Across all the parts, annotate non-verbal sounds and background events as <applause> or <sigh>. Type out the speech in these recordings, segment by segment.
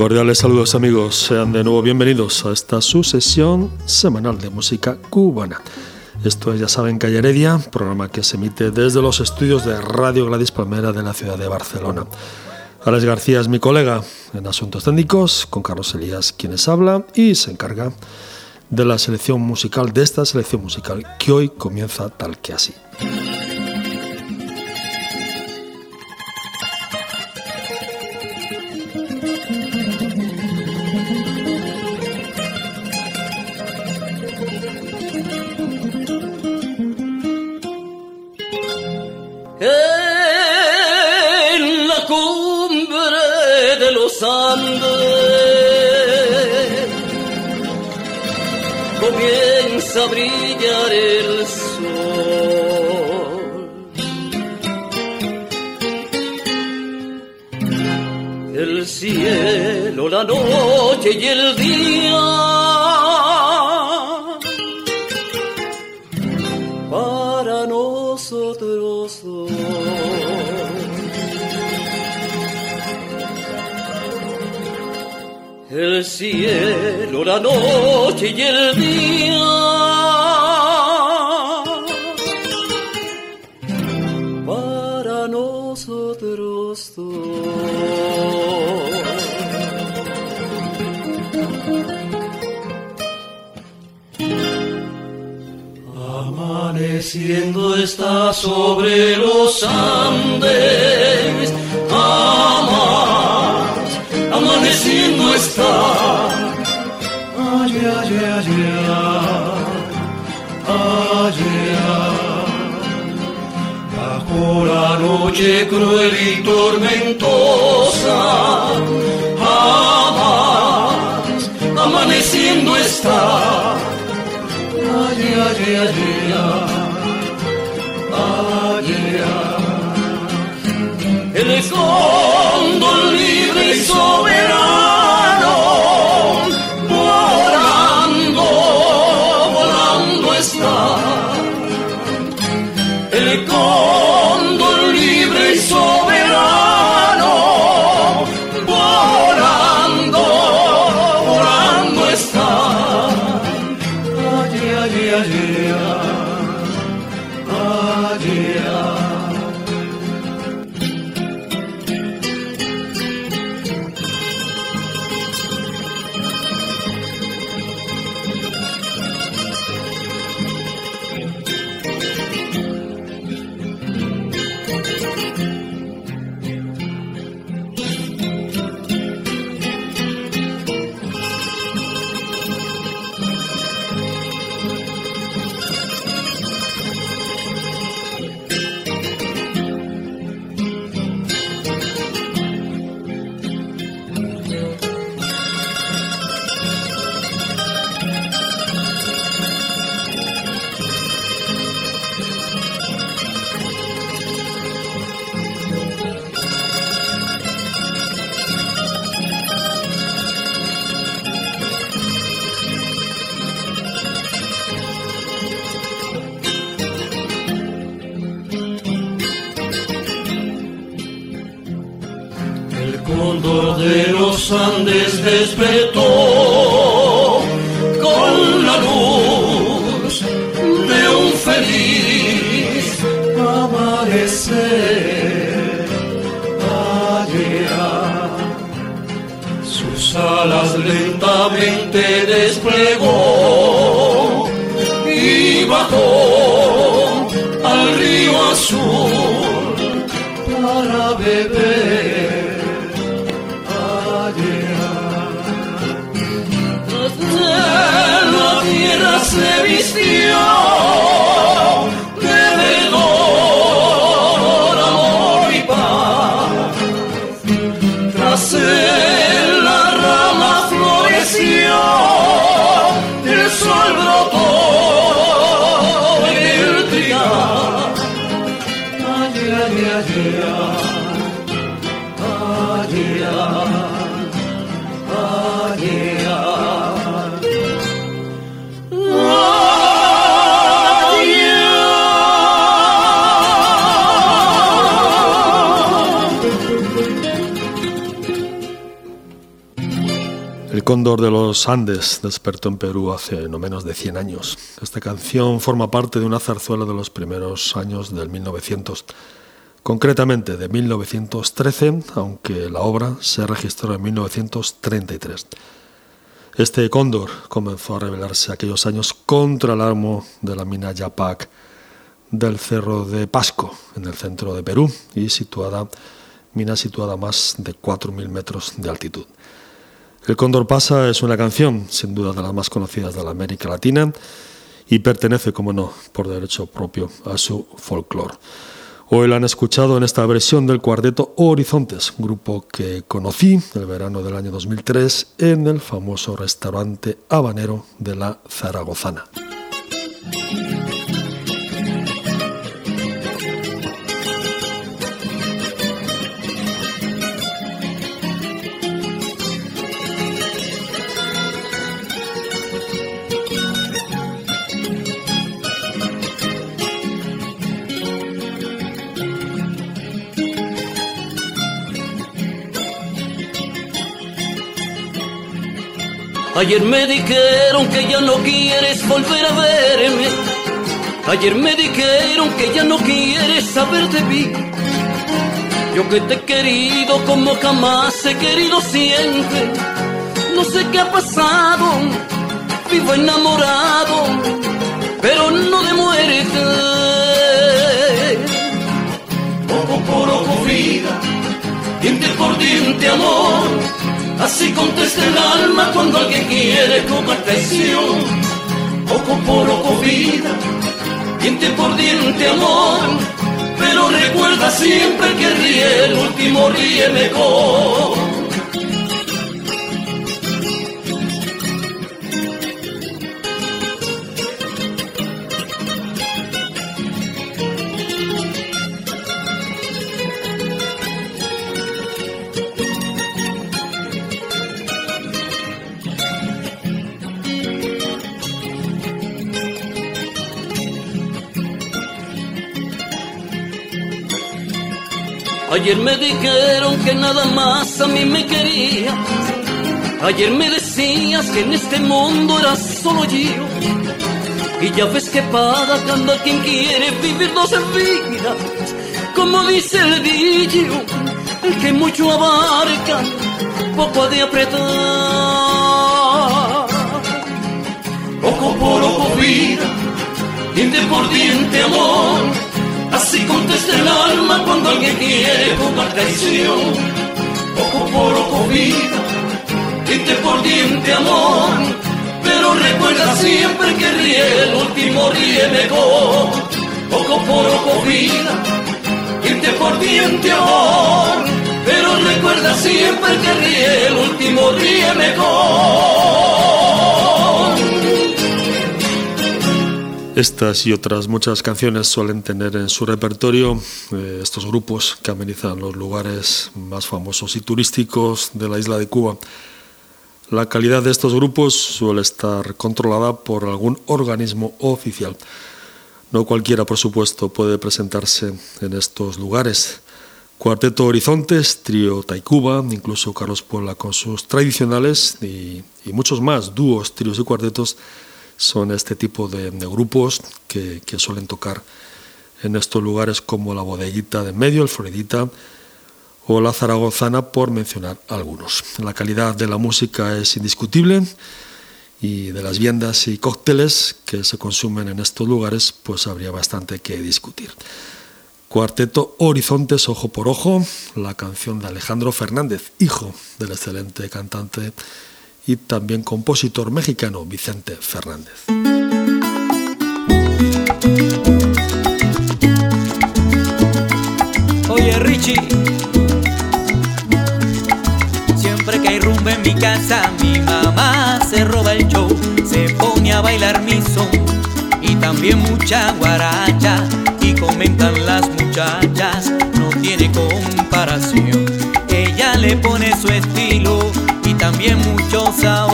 Cordiales saludos amigos, sean de nuevo bienvenidos a esta sucesión semanal de música cubana. Esto es, ya saben, Calle Heredia, programa que se emite desde los estudios de Radio Gladys Palmera de la ciudad de Barcelona. Alex García es mi colega en asuntos técnicos, con Carlos Elías quienes habla y se encarga de la selección musical, de esta selección musical que hoy comienza tal que así. A brillar el sol. El cielo, la noche y el día. Para nosotros el cielo, la noche y el día. Amaneciendo está sobre los Andes. Amar amaneciendo está. Ay, ay, ay, ay, Bajo la noche cruel y tormentosa, jamás amaneciendo está. Ay, ay, ay, ay, Andes despertó en Perú hace no menos de 100 años. Esta canción forma parte de una zarzuela de los primeros años del 1900, concretamente de 1913, aunque la obra se registró en 1933. Este cóndor comenzó a rebelarse aquellos años contra el amo de la mina Yapac del Cerro de Pasco, en el centro de Perú, y situada, mina situada a más de 4.000 metros de altitud. El Cóndor pasa es una canción, sin duda de las más conocidas de la América Latina, y pertenece, como no, por derecho propio a su folclore. Hoy la han escuchado en esta versión del cuarteto Horizontes, grupo que conocí el verano del año 2003 en el famoso restaurante habanero de la Zaragozana. Ayer me dijeron que ya no quieres volver a verme. Ayer me dijeron que ya no quieres saber de mí. Yo que te he querido como jamás he querido siempre. No sé qué ha pasado, vivo enamorado, pero no de muerte. Poco por poco vida, diente por diente amor Así contesta el alma cuando alguien quiere como traición. Ojo por ojo vida, diente por diente amor. Pero recuerda siempre que ríe el último ríe mejor. Ayer me dijeron que nada más a mí me querías. Ayer me decías que en este mundo era solo yo. Y ya ves que para cuando quien quiere vivir dos vidas. Como dice el dicho, el que mucho abarca, poco ha de apretar. Ojo por ojo vida, diente por diente amor Así contesta el alma cuando alguien quiere jugar traición. Ojo por ojo vida, diente por diente amor. Pero recuerda siempre que ríe el último ríe mejor. Ojo por ojo vida, diente por diente amor. Pero recuerda siempre que ríe el último ríe mejor. Estas y otras muchas canciones suelen tener en su repertorio eh, estos grupos que amenizan los lugares más famosos y turísticos de la isla de Cuba. La calidad de estos grupos suele estar controlada por algún organismo oficial. No cualquiera, por supuesto, puede presentarse en estos lugares. Cuarteto Horizontes, Trío Taikuba, incluso Carlos Puebla con sus tradicionales y muchos más, dúos, tríos y cuartetos son este tipo de, grupos que, suelen tocar en estos lugares como la bodeguita de medio, el Floridita o la Zaragozana, por mencionar algunos. La calidad de la música es indiscutible y de las viandas y cócteles que se consumen en estos lugares, pues habría bastante que discutir. Cuarteto Horizontes Ojo por Ojo, la canción de Alejandro Fernández, hijo del excelente cantante y también compositor mexicano Vicente Fernández. Oye Richie, siempre que hay rumba en mi casa, mi mamá se roba el show, se pone a bailar mi son y también mucha guaracha y comentan las muchachas tiene comparación. Ella le pone su estilo también mucho sabor.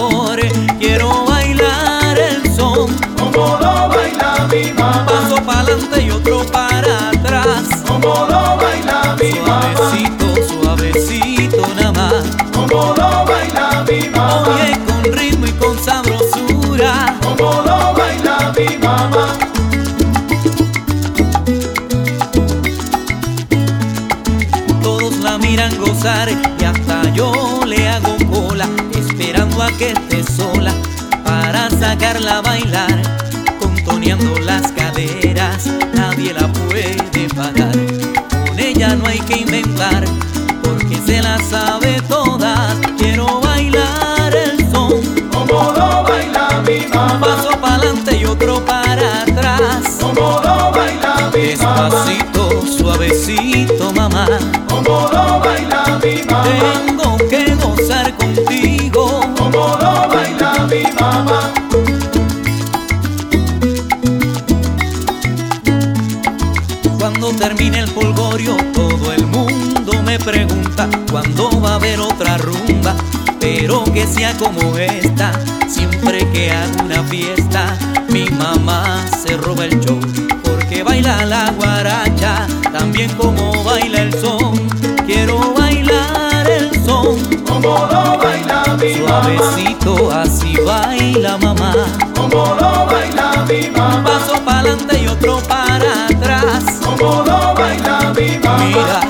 Que esté sola para sacarla a bailar, contoneando las caderas, nadie la puede parar. Con ella no hay que inventar, porque se la sabe todas. Adelante y otro para atrás. Como lo baila mi mamá. Despacito, suavecito, mamá. Como lo baila mi mamá. Tengo que gozar contigo. Como lo baila mi mamá. Cuando termine el polgorio, todo el mundo me pregunta cuándo va a haber otra rumba. Pero que sea como esta, siempre que hago una fiesta, mi mamá se roba el show. Porque baila la guaracha, también como baila el son. Quiero bailar el son, Como lo baila mi mamá. suavecito, así baila mamá. Como lo baila mi Un mamá. paso para adelante y otro para atrás. Como lo baila mi mamá. Mira,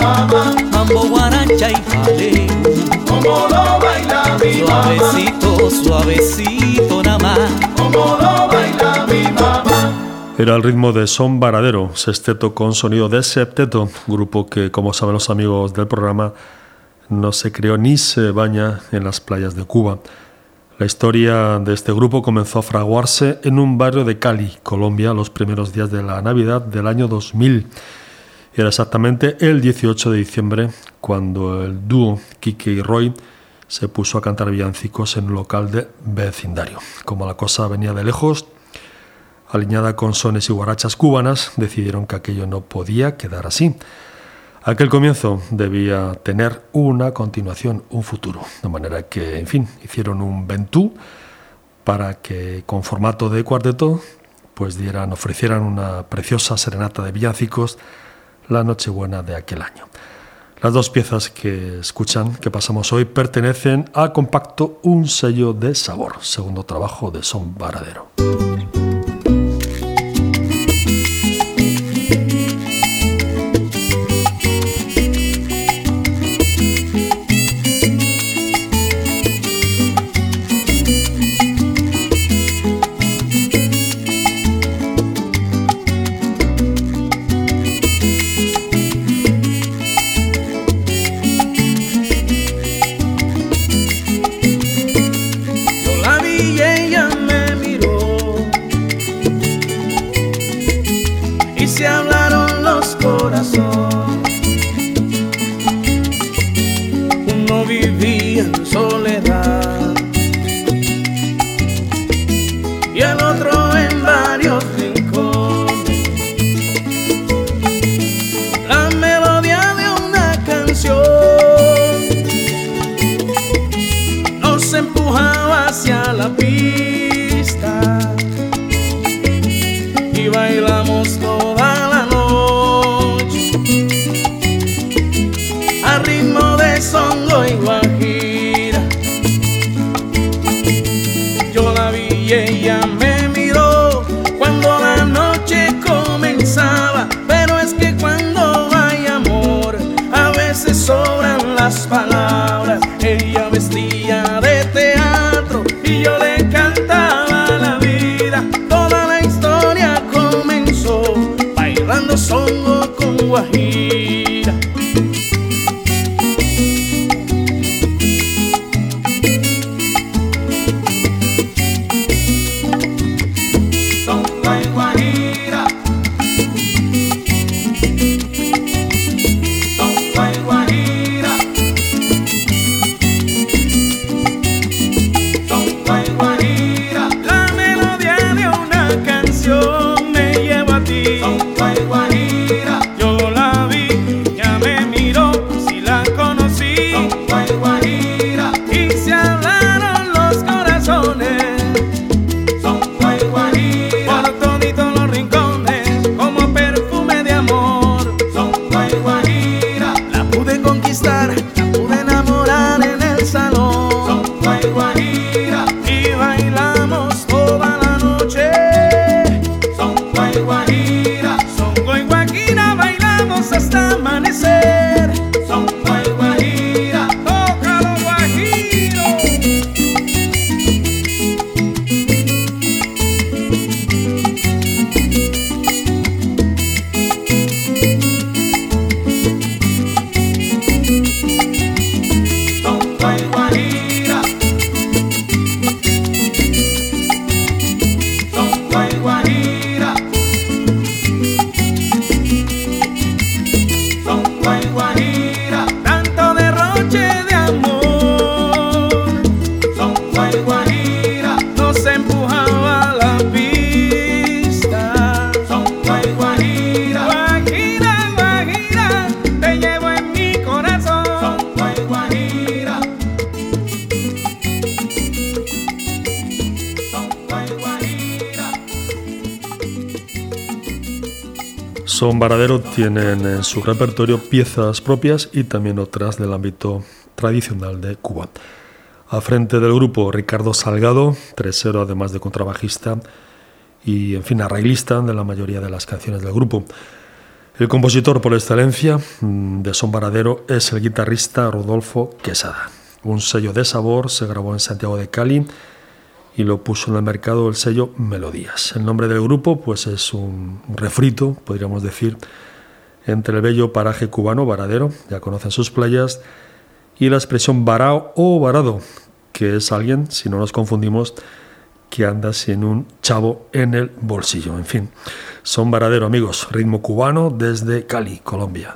mamá. Mambo, guaracha y jaleo. Como lo baila mi mamá. Suavecito, suavecito nada más. Como lo baila mi mamá. Era el ritmo de Son Varadero, sexteto con sonido de septeto, grupo que, como saben los amigos del programa, no se creó ni se baña en las playas de Cuba. La historia de este grupo comenzó a fraguarse en un barrio de Cali, Colombia, los primeros días de la Navidad del año 2000. Era exactamente el 18 de diciembre cuando el dúo Kike y Roy se puso a cantar villancicos en un local de vecindario. Como la cosa venía de lejos, alineada con sones y guarachas cubanas, decidieron que aquello no podía quedar así. Aquel comienzo debía tener una continuación, un futuro. De manera que, en fin, hicieron un ventú para que con formato de cuarteto pues dieran, ofrecieran una preciosa serenata de villancicos la Nochebuena de aquel año. Las dos piezas que escuchan, que pasamos hoy, pertenecen a Compacto Un sello de sabor, segundo trabajo de Son Varadero. Tienen en su repertorio piezas propias y también otras del ámbito tradicional de Cuba. A frente del grupo Ricardo Salgado, tresero además de contrabajista y en fin arreglista de la mayoría de las canciones del grupo. El compositor por excelencia mm, de Son Varadero es el guitarrista Rodolfo Quesada. Un sello de sabor se grabó en Santiago de Cali y lo puso en el mercado el sello Melodías. El nombre del grupo pues es un refrito, podríamos decir, entre el bello paraje cubano Varadero, ya conocen sus playas, y la expresión varao o varado, que es alguien, si no nos confundimos, que anda sin un chavo en el bolsillo. En fin, son Varadero amigos, ritmo cubano desde Cali, Colombia.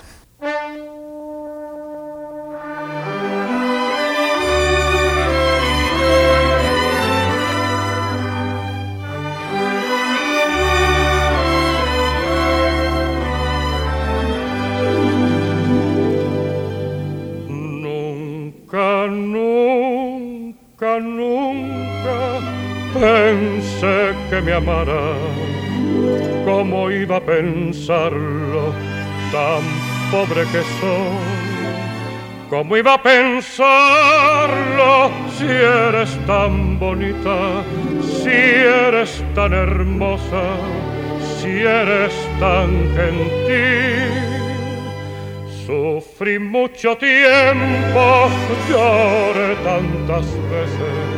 ¿Cómo iba a pensarlo tan pobre que soy? ¿Cómo iba a pensarlo si eres tan bonita, si eres tan hermosa, si eres tan gentil? Sufrí mucho tiempo, lloré tantas veces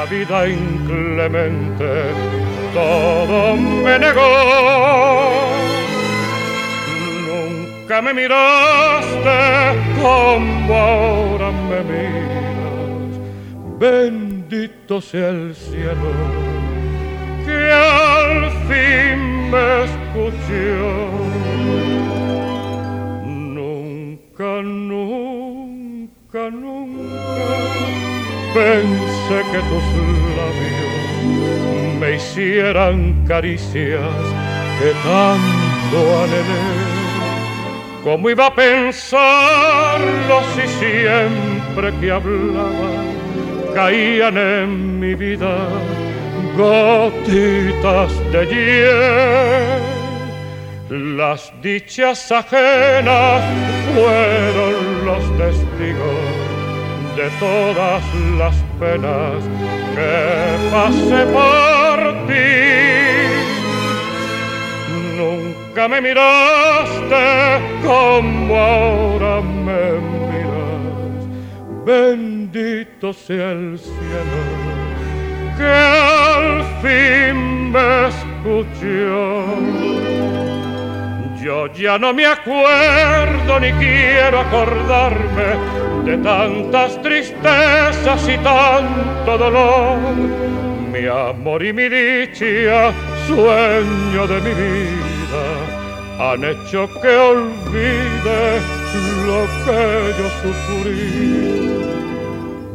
la vida inclemente todo me negó. Nunca me miraste como ahora me miras. Bendito sea el cielo que al fin me escuchó. Nunca, nunca, nunca pensé que tus labios me hicieran caricias que tanto anhelé. ¿Cómo iba a pensarlo si siempre que hablaba caían en mi vida gotitas de hiel? Las dichas ajenas fueron los testigos de todas las penas que pasé por ti. Nunca me miraste como ahora me miras bendito sea el cielo que al fin me escuchó. Yo ya no me acuerdo ni quiero acordarme de tantas tristezas y tanto dolor. Mi amor y mi dicha, sueño de mi vida, han hecho que olvide lo que yo sufrí.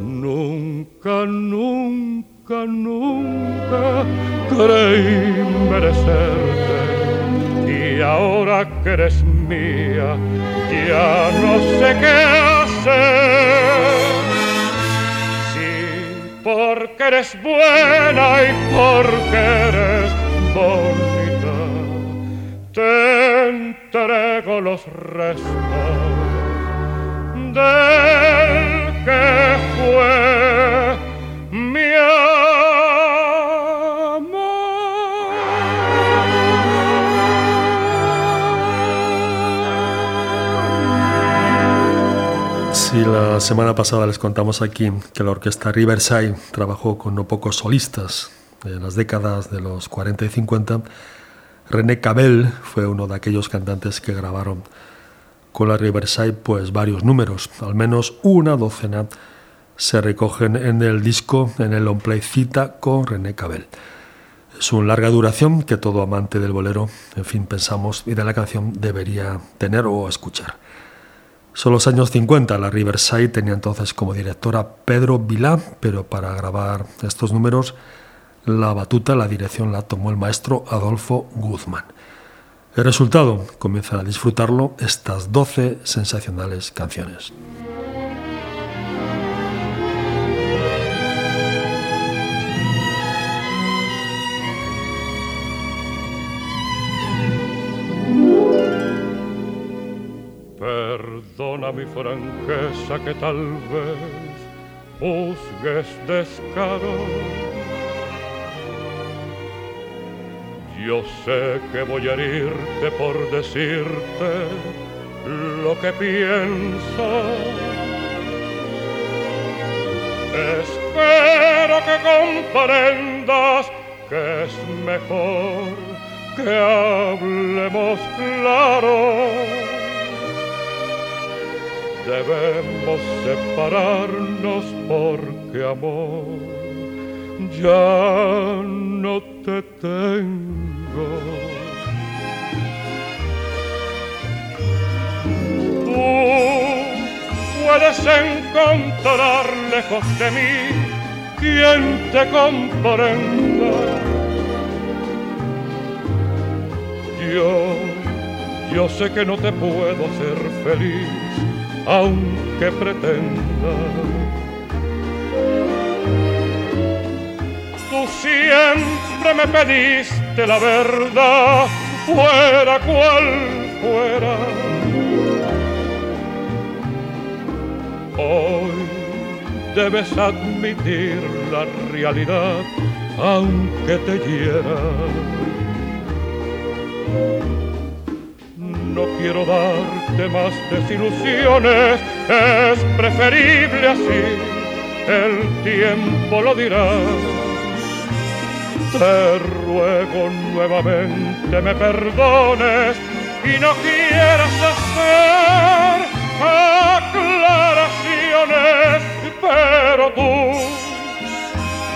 Nunca, nunca, nunca creí merecerte ahora que eres mía, ya no sé qué hacer. Sí, porque eres buena y porque eres bonita, te entrego los restos del que fue mi Y la semana pasada les contamos aquí que la orquesta Riverside trabajó con no pocos solistas en las décadas de los 40 y 50. René Cabell fue uno de aquellos cantantes que grabaron con la Riverside pues varios números, al menos una docena se recogen en el disco, en el on play cita con René Cabell. Es una larga duración que todo amante del bolero, en fin, pensamos y de la canción debería tener o escuchar. Son los años 50, la Riverside tenía entonces como directora Pedro Vilá, pero para grabar estos números la batuta, la dirección la tomó el maestro Adolfo Guzmán. El resultado, comienzan a disfrutarlo estas 12 sensacionales canciones. Perdona mi franqueza que tal vez juzgues descaro. Yo sé que voy a herirte por decirte lo que pienso. Espero que comprendas que es mejor que hablemos claro debemos separarnos porque amor ya no te tengo. Tú puedes encontrar lejos de mí quien te comprenda. Yo, yo sé que no te puedo hacer feliz aunque pretenda. Tú siempre me pediste la verdad, fuera cual fuera. Hoy debes admitir la realidad, aunque te hiera no quiero darte más desilusiones, es preferible así, el tiempo lo dirá. Te ruego nuevamente me perdones y no quieras hacer aclaraciones, pero tú,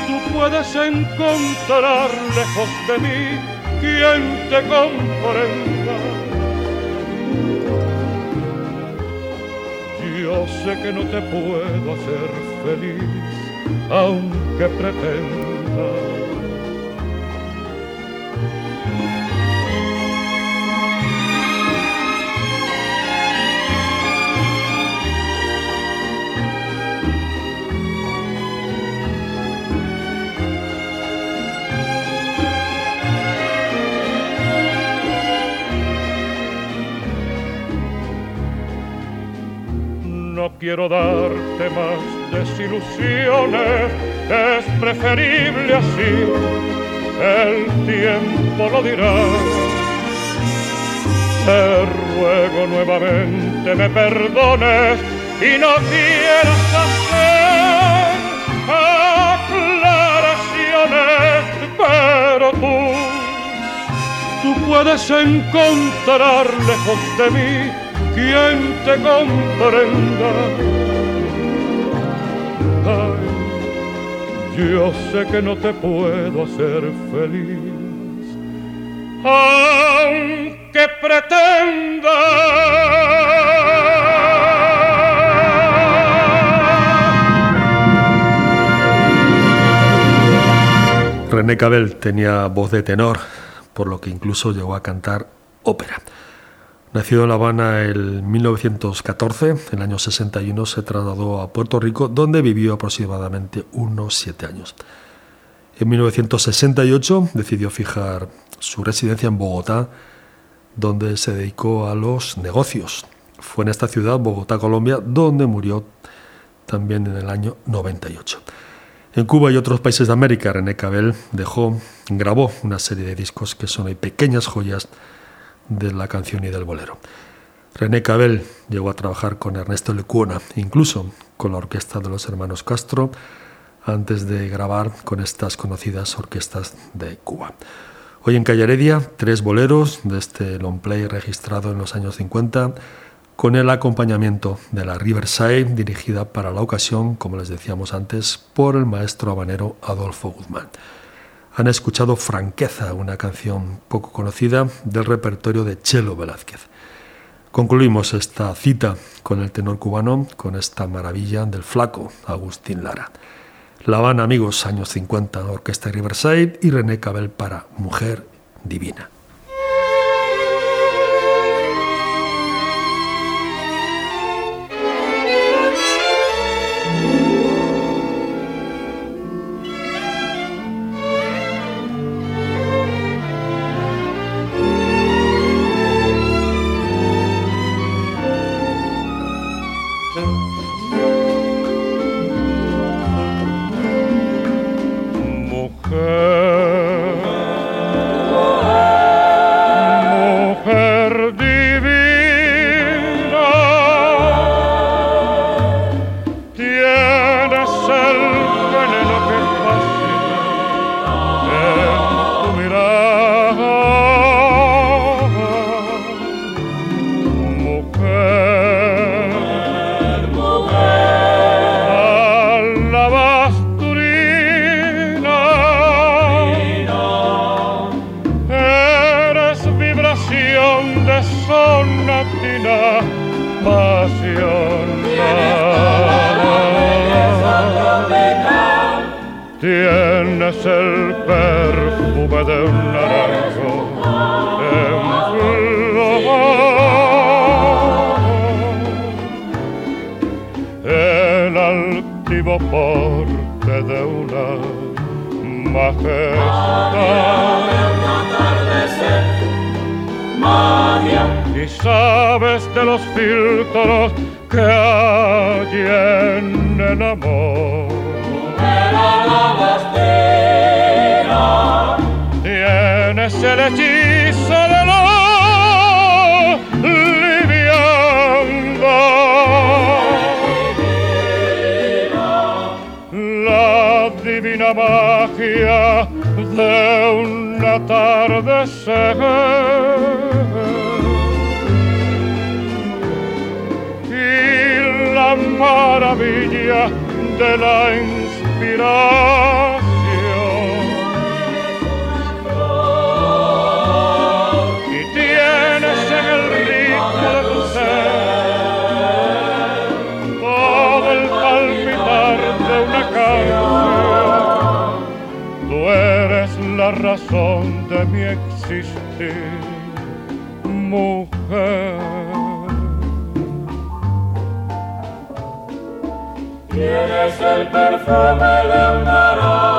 tú puedes encontrar lejos de mí quien te comprenda Yo sé que no te puedo hacer feliz, aunque pretenda quiero darte más desilusiones, es preferible así, el tiempo lo dirá. Te ruego nuevamente me perdones y no quieras hacer aclaraciones, pero tú, tú puedes encontrar lejos de mí quien te comprenda. yo sé que no te puedo hacer feliz, aunque pretenda. René Cabel tenía voz de tenor, por lo que incluso llegó a cantar ópera. Nacido en La Habana en 1914, en el año 61 se trasladó a Puerto Rico, donde vivió aproximadamente unos siete años. En 1968 decidió fijar su residencia en Bogotá, donde se dedicó a los negocios. Fue en esta ciudad, Bogotá, Colombia, donde murió también en el año 98. En Cuba y otros países de América, René Cabel dejó, grabó una serie de discos que son pequeñas joyas de la canción y del bolero. René Cabel llegó a trabajar con Ernesto Lecuona, incluso con la orquesta de los hermanos Castro, antes de grabar con estas conocidas orquestas de Cuba. Hoy en Calle Heredia, tres boleros de este long play registrado en los años 50, con el acompañamiento de la Riverside, dirigida para la ocasión, como les decíamos antes, por el maestro habanero Adolfo Guzmán han escuchado Franqueza, una canción poco conocida del repertorio de Chelo Velázquez. Concluimos esta cita con el tenor cubano, con esta maravilla del flaco Agustín Lara. La Habana, amigos, años 50, Orquesta Riverside y René Cabel para Mujer Divina. Razón es el perfume de una rosa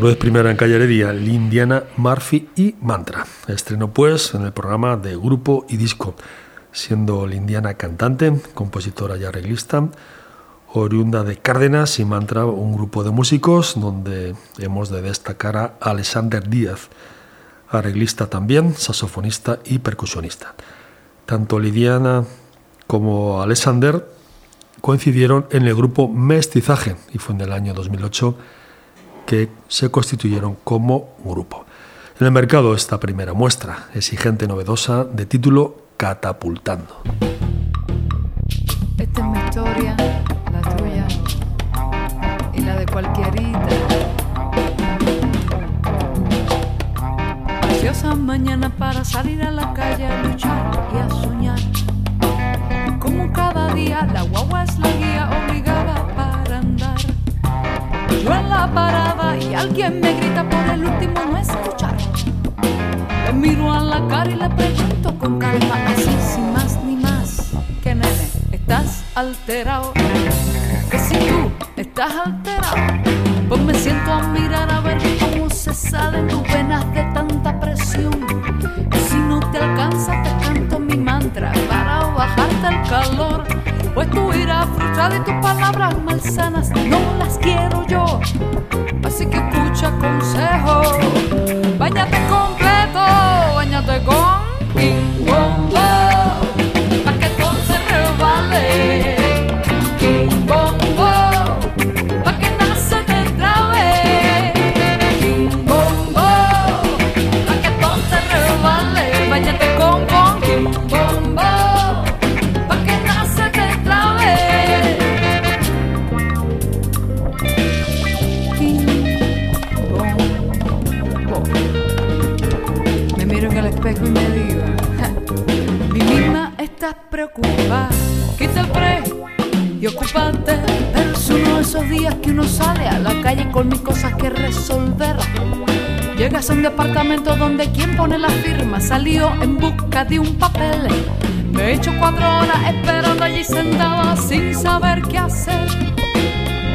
Primera en Calle Heredia, Lindiana, Murphy y Mantra. Estrenó pues en el programa de grupo y disco, siendo Lindiana cantante, compositora y arreglista, oriunda de Cárdenas y Mantra un grupo de músicos donde hemos de destacar a Alexander Díaz, arreglista también, saxofonista y percusionista. Tanto Lidiana como Alexander coincidieron en el grupo Mestizaje y fue en el año 2008 que se constituyeron como grupo. En el mercado esta primera muestra, exigente novedosa, de título Catapultando. Esta es mi historia, la tuya y la de cualquierita. Preciosa mañana para salir a la calle a luchar y a soñar. Como cada día la guagua es la guía Yo en la parada y alguien me grita por el último no escuchar. Le miro a la cara y le pregunto con calma, así sin más ni más. Que nene, estás alterado. Que si tú estás alterado, pues me siento a mirar a ver cómo se salen tus venas de tanta presión. Y si no te alcanza, te canto mi mantra para bajarte el calor. Pues tu ira frustrada y tus palabras malsanas no las quiero yo. Así que escucha consejo. Báñate completo, bañate con King me digo, "Ja, mi misma estás preocupada, pre y ocúpate. Pero es uno de esos días que uno sale a la calle con mis cosas que resolver. Llegas a un departamento donde quien pone la firma salió en busca de un papel. Me he hecho cuatro horas esperando allí sentada sin saber qué hacer.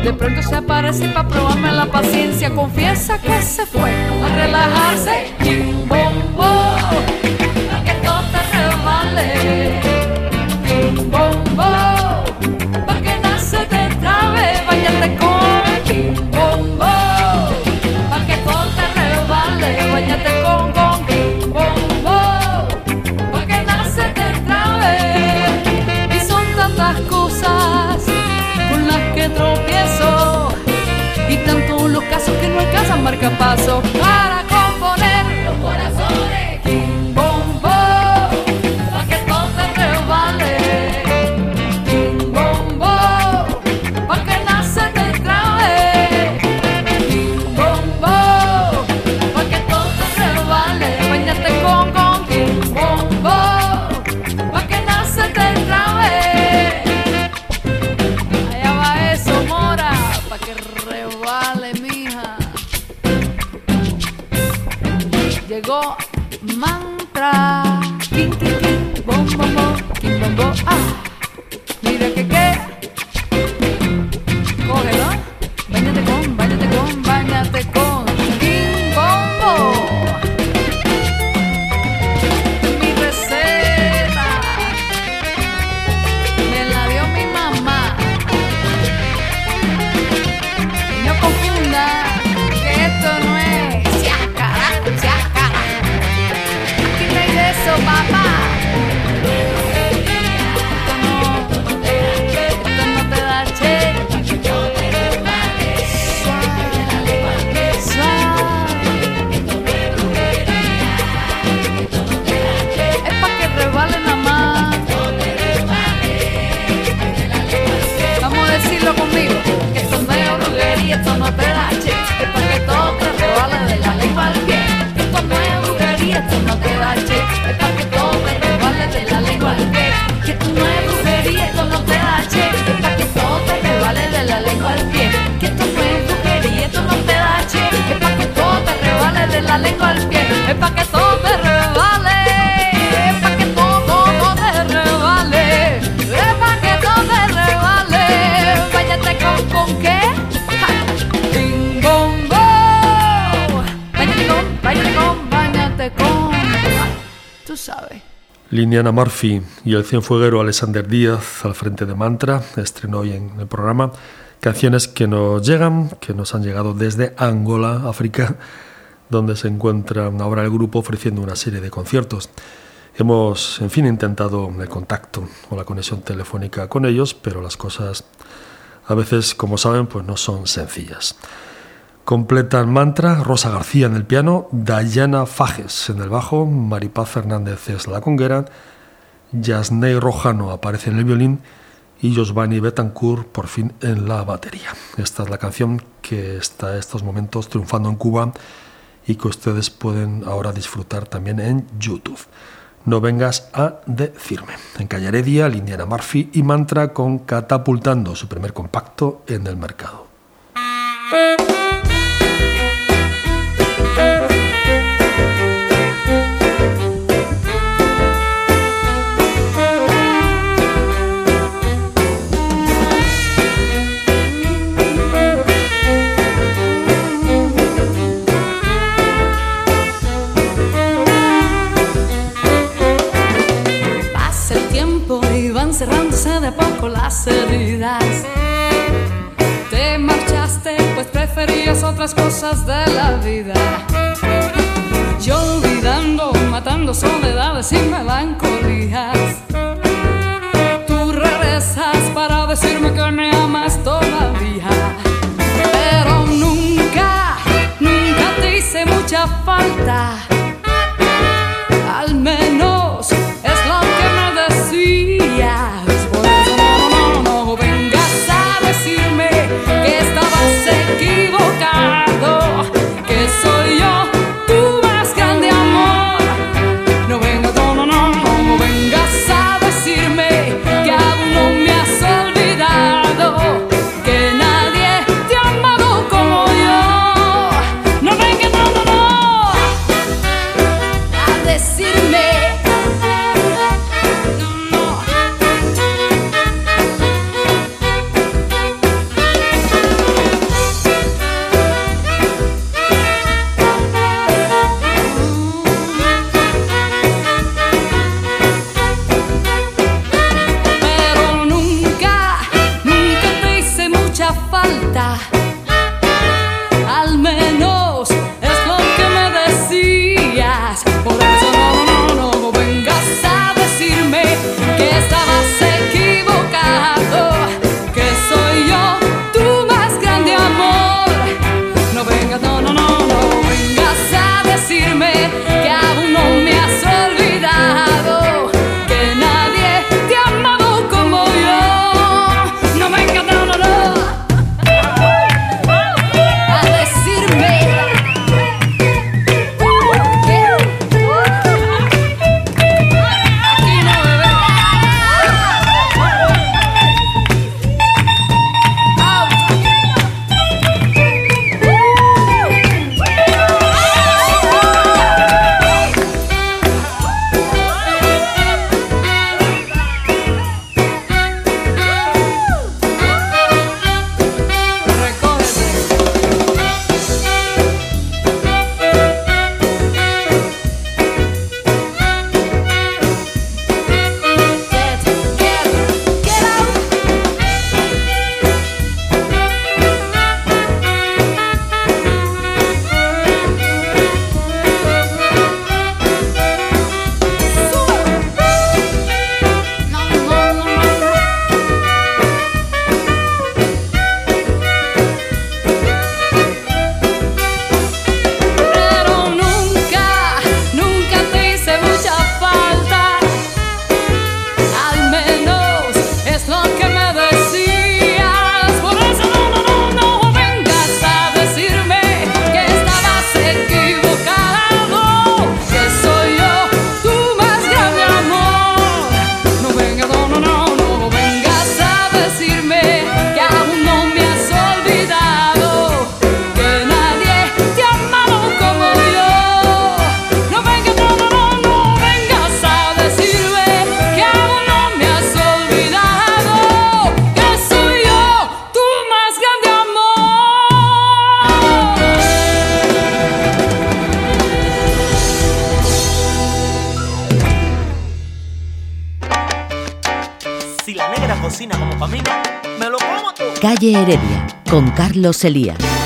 De pronto se aparece para probarme la paciencia. Confiesa que se fue a relajarse. Kim Kim bombo, pa' que no se te trabe. Váyate con Kim bombo, pa' que todo te resbale. Váyate con, con Kim bombo, pa' que no se te trabe. Y son tantas cosas con las que tropiezo y tanto los casos que no alcanzan marcapaso para Liniana Murphy y el cienfueguero Alexander Díaz al frente de Mantra estrenó hoy en el programa canciones que nos llegan, que nos han llegado desde Angola, África, <laughs> donde se encuentra ahora el grupo ofreciendo una serie de conciertos. Hemos, en fin, intentado el contacto o la conexión telefónica con ellos, pero las cosas a veces, como saben, pues no son sencillas. Completan mantra Rosa García en el piano, Dayana Fajes en el bajo, Maripaz Fernández es la conguera, Yasnei Rojano aparece en el violín y Josvani Betancourt por fin en la batería. Esta es la canción que está en estos momentos triunfando en Cuba y que ustedes pueden ahora disfrutar también en YouTube. No vengas a decirme. En Calle Heredia, Murphy y Mantra con Catapultando, su primer compacto en el mercado. Las heridas. Te marchaste pues preferías otras cosas de la vida. Yo olvidando, matando soledades y melancolías. Tú regresas para decirme que me amas todavía. Pero nunca, nunca te hice mucha falta.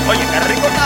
Oye, qué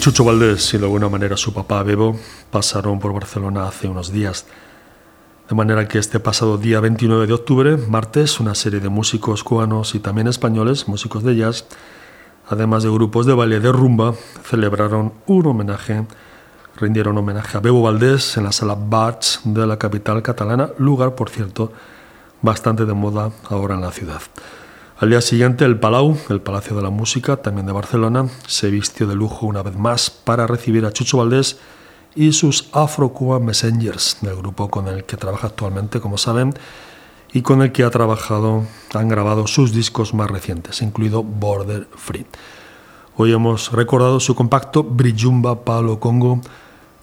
Chucho Valdés y de alguna manera su papá Bebo pasaron por Barcelona hace unos días. De manera que este pasado día 29 de octubre, martes, una serie de músicos cubanos y también españoles, músicos de jazz, además de grupos de baile de rumba, celebraron un homenaje, rindieron homenaje a Bebo Valdés en la sala Barts de la capital catalana, lugar, por cierto, bastante de moda ahora en la ciudad. Al día siguiente, el Palau, el Palacio de la Música, también de Barcelona, se vistió de lujo una vez más para recibir a Chucho Valdés y sus Afro-Cuban Messengers, del grupo con el que trabaja actualmente, como saben, y con el que ha trabajado, han grabado sus discos más recientes, incluido Border Free. Hoy hemos recordado su compacto Brijumba Palo Congo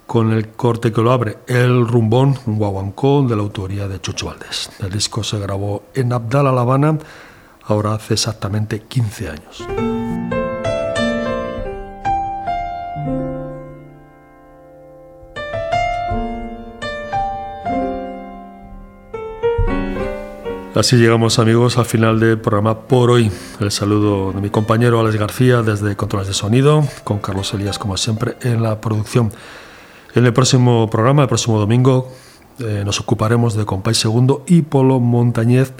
con el corte que lo abre, El Rumbón, un guaguancó de la autoría de Chucho Valdés. El disco se grabó en Abdala, La Habana, ahora hace exactamente 15 años. Así llegamos amigos al final del programa por hoy. El saludo de mi compañero Alex García desde Controles de Sonido, con Carlos Elías como siempre en la producción. En el próximo programa, el próximo domingo, eh, nos ocuparemos de Compay Segundo y Polo Montañez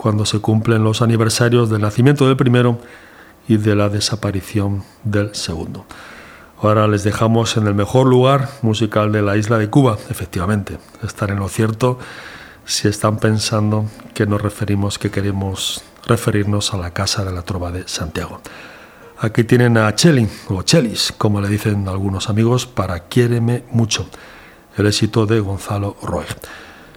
cuando se cumplen los aniversarios del nacimiento del primero y de la desaparición del segundo. Ahora les dejamos en el mejor lugar musical de la isla de Cuba, efectivamente. Estar en lo cierto si están pensando que nos referimos, que queremos referirnos a la Casa de la Trova de Santiago. Aquí tienen a Chelly, o Chelis, como le dicen algunos amigos, para Quiéreme mucho, el éxito de Gonzalo Roy.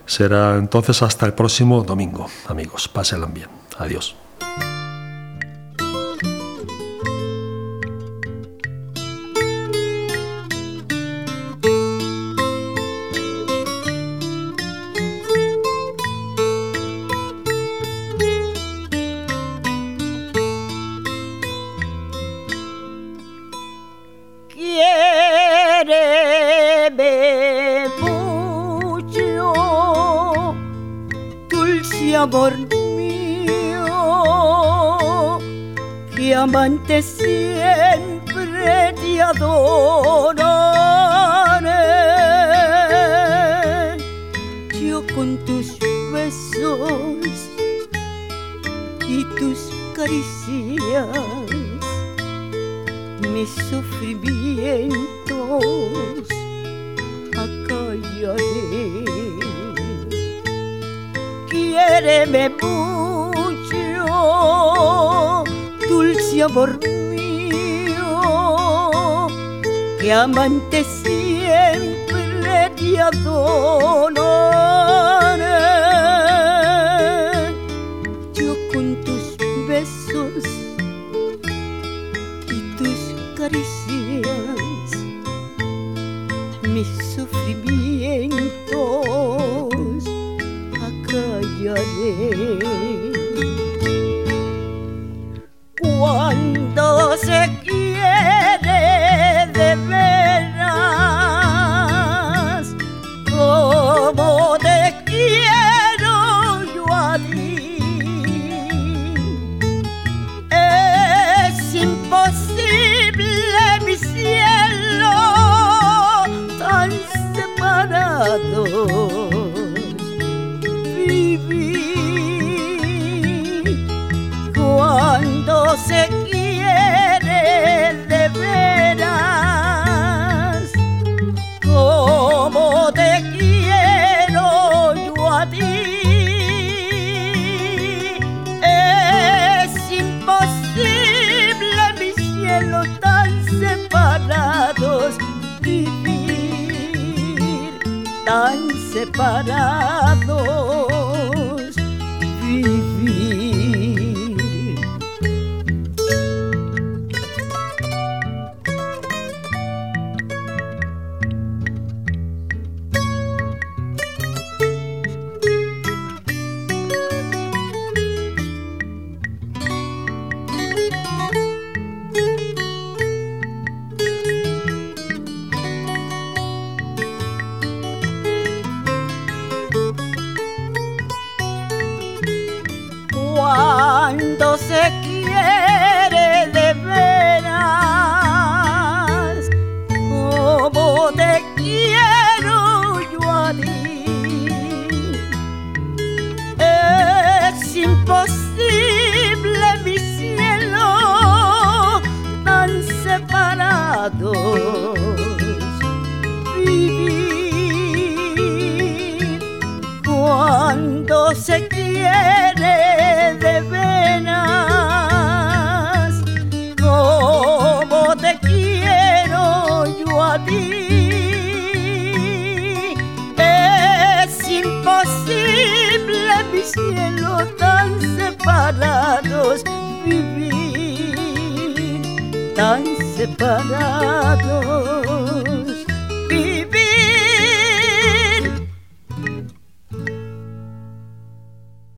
Será entonces hasta el próximo domingo, amigos. Pásenla bien. Adiós. Amor mío, que amante siempre te adoraré. Yo con tus besos y tus caricias, mis sufrimientos quiéreme mucho, dulce amor mío, que amante siempre te adoraré. para